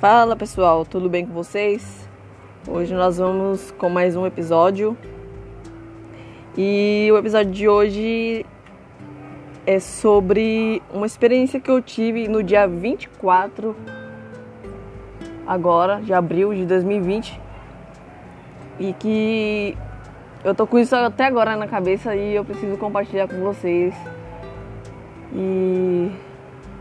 Fala pessoal, tudo bem com vocês? Hoje nós vamos com mais um episódio e o episódio de hoje é sobre uma experiência que eu tive no dia 24 agora de abril de 2020 e que eu tô com isso até agora na cabeça e eu preciso compartilhar com vocês. E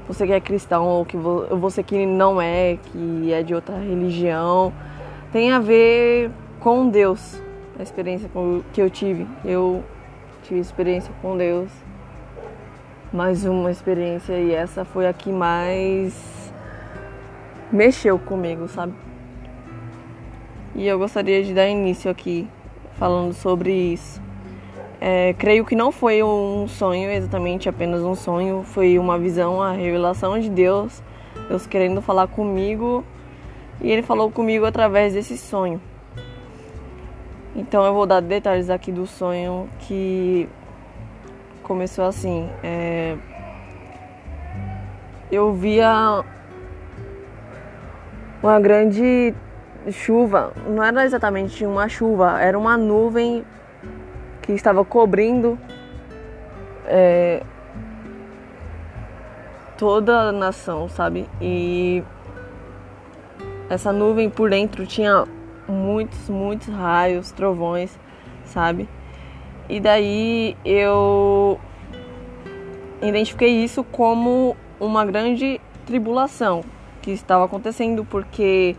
você que é cristão ou que você que não é, que é de outra religião, tem a ver com Deus. A experiência que eu tive. Eu tive experiência com Deus. Mais uma experiência e essa foi a que mais mexeu comigo, sabe? E eu gostaria de dar início aqui falando sobre isso. É, creio que não foi um sonho, exatamente apenas um sonho, foi uma visão, a revelação de Deus, Deus querendo falar comigo e Ele falou comigo através desse sonho. Então eu vou dar detalhes aqui do sonho que começou assim. É, eu via uma grande chuva, não era exatamente uma chuva, era uma nuvem que estava cobrindo é, toda a nação, sabe? E essa nuvem por dentro tinha muitos, muitos raios, trovões, sabe? E daí eu identifiquei isso como uma grande tribulação que estava acontecendo, porque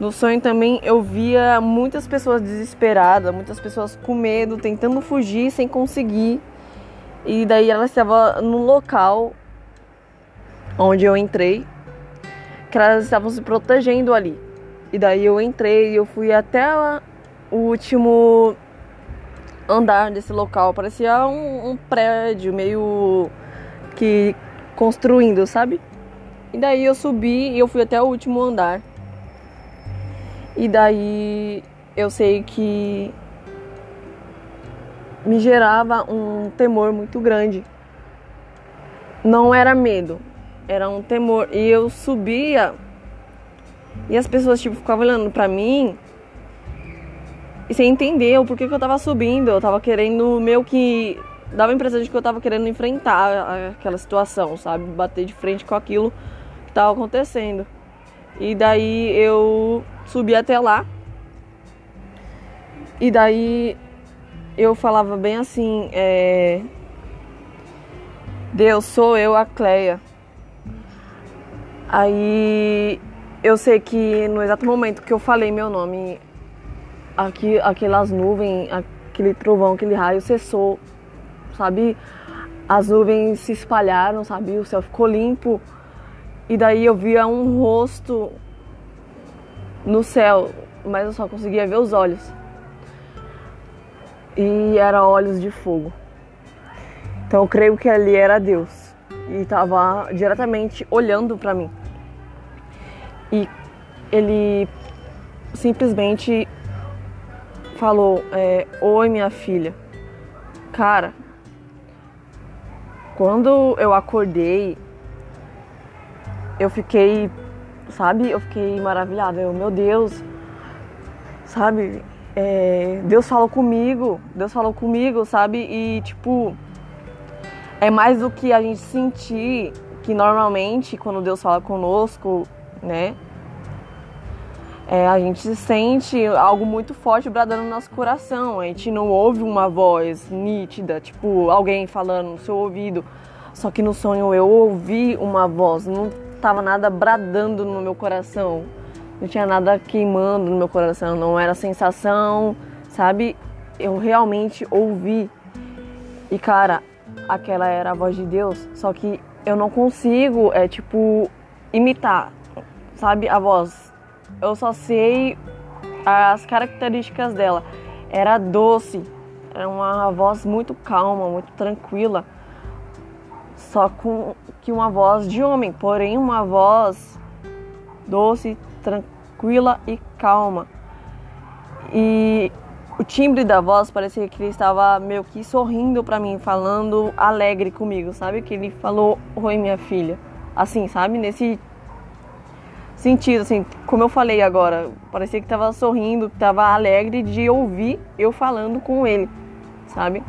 no sonho também eu via muitas pessoas desesperadas, muitas pessoas com medo, tentando fugir sem conseguir. E daí ela estava no local onde eu entrei, que elas estavam se protegendo ali. E daí eu entrei, eu fui até o último andar desse local. Parecia um, um prédio meio que construindo, sabe? E daí eu subi e eu fui até o último andar. E daí eu sei que me gerava um temor muito grande. Não era medo, era um temor. E eu subia e as pessoas tipo ficavam olhando para mim e sem entender o porquê que eu tava subindo. Eu tava querendo meio que dava a impressão de que eu tava querendo enfrentar aquela situação, sabe? Bater de frente com aquilo que tava acontecendo. E daí eu subi até lá. E daí eu falava bem assim, é... Deus, sou eu, a Cleia. Aí eu sei que no exato momento que eu falei meu nome, aqui, aquelas nuvens, aquele trovão, aquele raio cessou, sabe? As nuvens se espalharam, sabe? O céu ficou limpo. E daí eu via um rosto no céu, mas eu só conseguia ver os olhos. E era olhos de fogo. Então eu creio que ali era Deus e estava diretamente olhando para mim. E ele simplesmente falou: é, Oi, minha filha. Cara, quando eu acordei, eu fiquei, sabe, eu fiquei maravilhada. Eu, meu Deus, sabe, é, Deus falou comigo, Deus falou comigo, sabe, e tipo, é mais do que a gente sentir que normalmente quando Deus fala conosco, né, é, a gente sente algo muito forte bradando no nosso coração. A gente não ouve uma voz nítida, tipo alguém falando no seu ouvido. Só que no sonho eu ouvi uma voz, não tava nada bradando no meu coração, não tinha nada queimando no meu coração, não era sensação, sabe? Eu realmente ouvi. E cara, aquela era a voz de Deus, só que eu não consigo, é tipo, imitar, sabe? A voz. Eu só sei as características dela. Era doce, era uma voz muito calma, muito tranquila só com que uma voz de homem, porém uma voz doce, tranquila e calma. E o timbre da voz parecia que ele estava meio que sorrindo para mim, falando alegre comigo, sabe? Que ele falou: "Oi, minha filha". Assim, sabe? Nesse sentido, assim, como eu falei agora, parecia que tava sorrindo, que tava alegre de ouvir eu falando com ele, sabe?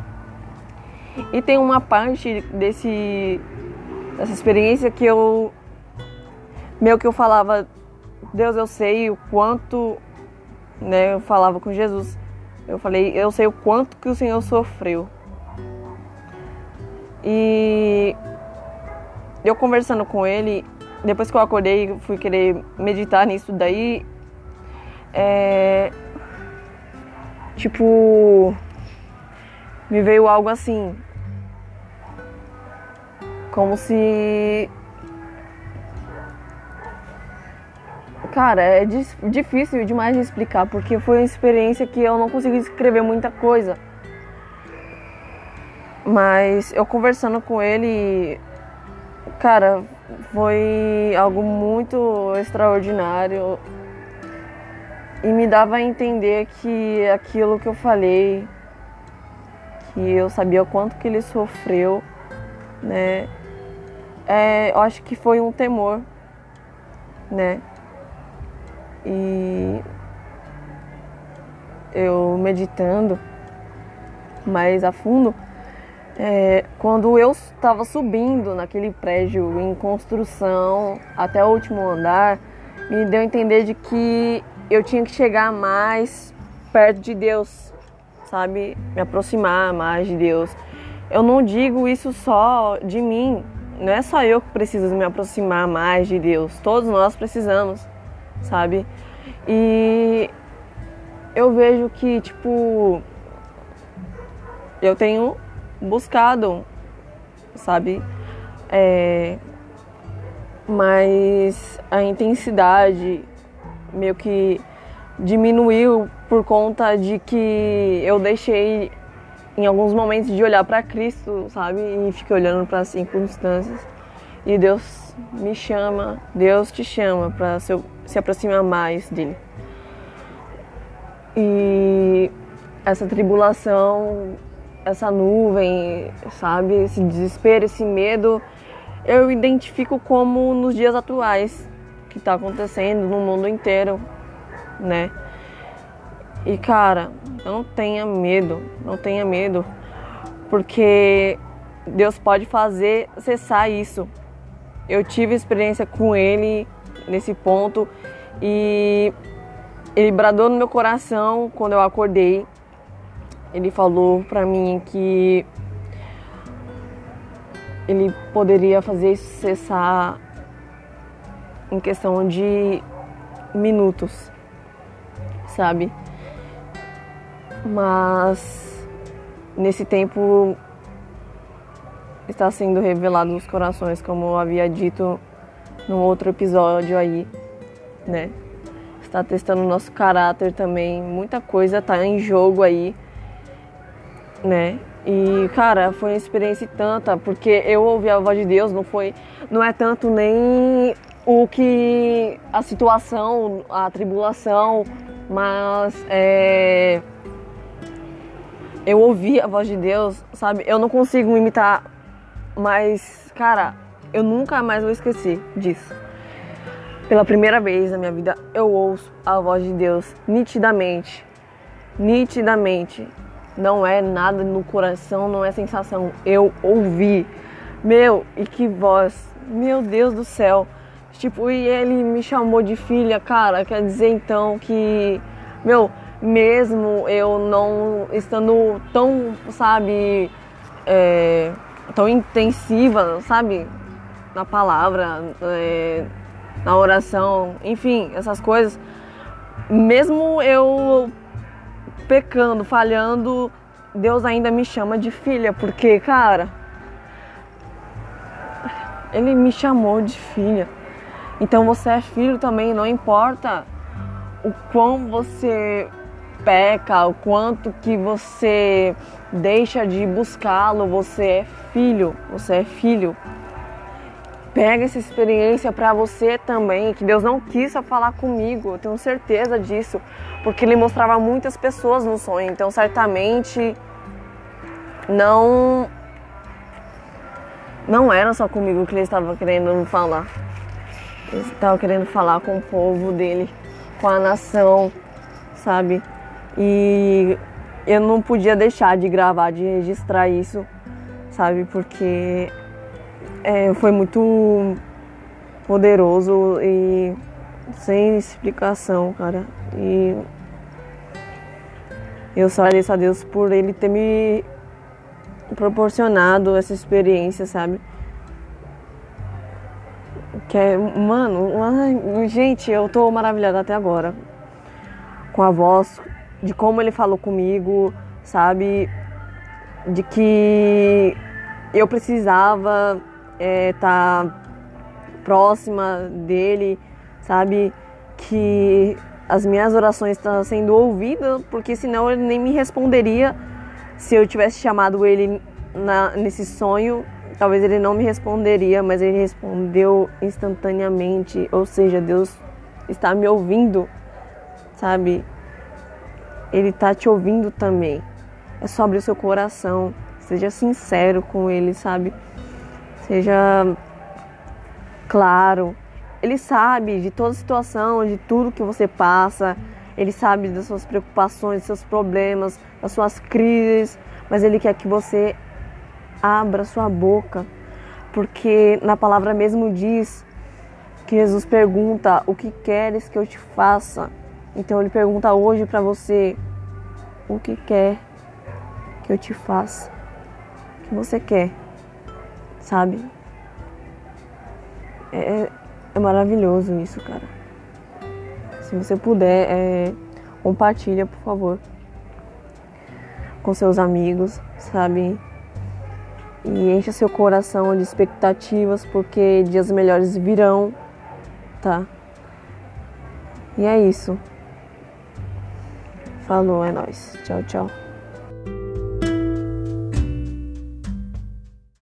E tem uma parte desse dessa experiência que eu meio que eu falava, Deus, eu sei o quanto, né, eu falava com Jesus. Eu falei, eu sei o quanto que o Senhor sofreu. E eu conversando com ele, depois que eu acordei, fui querer meditar nisso daí. É, tipo, me veio algo assim, como se. Cara, é difícil demais de explicar, porque foi uma experiência que eu não consegui escrever muita coisa. Mas eu conversando com ele, cara, foi algo muito extraordinário e me dava a entender que aquilo que eu falei, que eu sabia o quanto que ele sofreu, né? É, eu acho que foi um temor, né? E eu meditando mais a fundo, é, quando eu estava subindo naquele prédio em construção até o último andar, me deu a entender de que eu tinha que chegar mais perto de Deus, sabe? Me aproximar mais de Deus. Eu não digo isso só de mim, não é só eu que preciso me aproximar mais de Deus, todos nós precisamos, sabe? E eu vejo que, tipo, eu tenho buscado, sabe? É, mas a intensidade meio que diminuiu por conta de que eu deixei em alguns momentos de olhar para Cristo, sabe? E fiquei olhando para as circunstâncias. E Deus me chama, Deus te chama para se, se aproximar mais dele. E essa tribulação essa nuvem, sabe? Esse desespero, esse medo, eu identifico como nos dias atuais que está acontecendo no mundo inteiro, né? E cara, não tenha medo, não tenha medo, porque Deus pode fazer cessar isso. Eu tive experiência com Ele nesse ponto e ele bradou no meu coração quando eu acordei ele falou para mim que ele poderia fazer isso cessar em questão de minutos, sabe? Mas nesse tempo está sendo revelado nos corações, como eu havia dito no outro episódio aí, né? Está testando nosso caráter também, muita coisa está em jogo aí né? E, cara, foi uma experiência tanta, porque eu ouvi a voz de Deus, não foi, não é tanto nem o que a situação, a tribulação, mas é, eu ouvi a voz de Deus, sabe? Eu não consigo imitar, mas, cara, eu nunca mais vou esquecer disso. Pela primeira vez na minha vida, eu ouço a voz de Deus nitidamente, nitidamente não é nada no coração, não é sensação. Eu ouvi. Meu, e que voz. Meu Deus do céu. Tipo, e ele me chamou de filha, cara. Quer dizer então que, meu, mesmo eu não estando tão, sabe, é, tão intensiva, sabe, na palavra, é, na oração, enfim, essas coisas, mesmo eu pecando, falhando, Deus ainda me chama de filha, porque, cara, Ele me chamou de filha. Então você é filho também, não importa o quão você peca, o quanto que você deixa de buscá-lo, você é filho, você é filho. Pega essa experiência para você também, que Deus não quis só falar comigo, eu tenho certeza disso, porque Ele mostrava muitas pessoas no sonho, então certamente não não era só comigo que Ele estava querendo falar. Ele estava querendo falar com o povo dele, com a nação, sabe? E eu não podia deixar de gravar, de registrar isso, sabe? Porque é, foi muito poderoso e sem explicação, cara. E eu só agradeço a Deus por ele ter me proporcionado essa experiência, sabe? Que é, mano, gente, eu tô maravilhada até agora com a voz, de como ele falou comigo, sabe? De que eu precisava estar é, tá próxima dele, sabe? Que as minhas orações estão sendo ouvidas, porque senão ele nem me responderia se eu tivesse chamado ele na, nesse sonho. Talvez ele não me responderia, mas ele respondeu instantaneamente. Ou seja, Deus está me ouvindo, sabe? Ele está te ouvindo também. É só abrir o seu coração. Seja sincero com ele, sabe? Seja claro. Ele sabe de toda a situação, de tudo que você passa. Ele sabe das suas preocupações, dos seus problemas, das suas crises. Mas ele quer que você abra sua boca. Porque na palavra mesmo diz que Jesus pergunta: O que queres que eu te faça? Então ele pergunta hoje para você: O que quer que eu te faça? O que você quer? Sabe? É, é, é maravilhoso isso, cara. Se você puder, é, compartilha, por favor, com seus amigos, sabe? E encha seu coração de expectativas, porque dias melhores virão, tá? E é isso. Falou, é nóis. Tchau, tchau.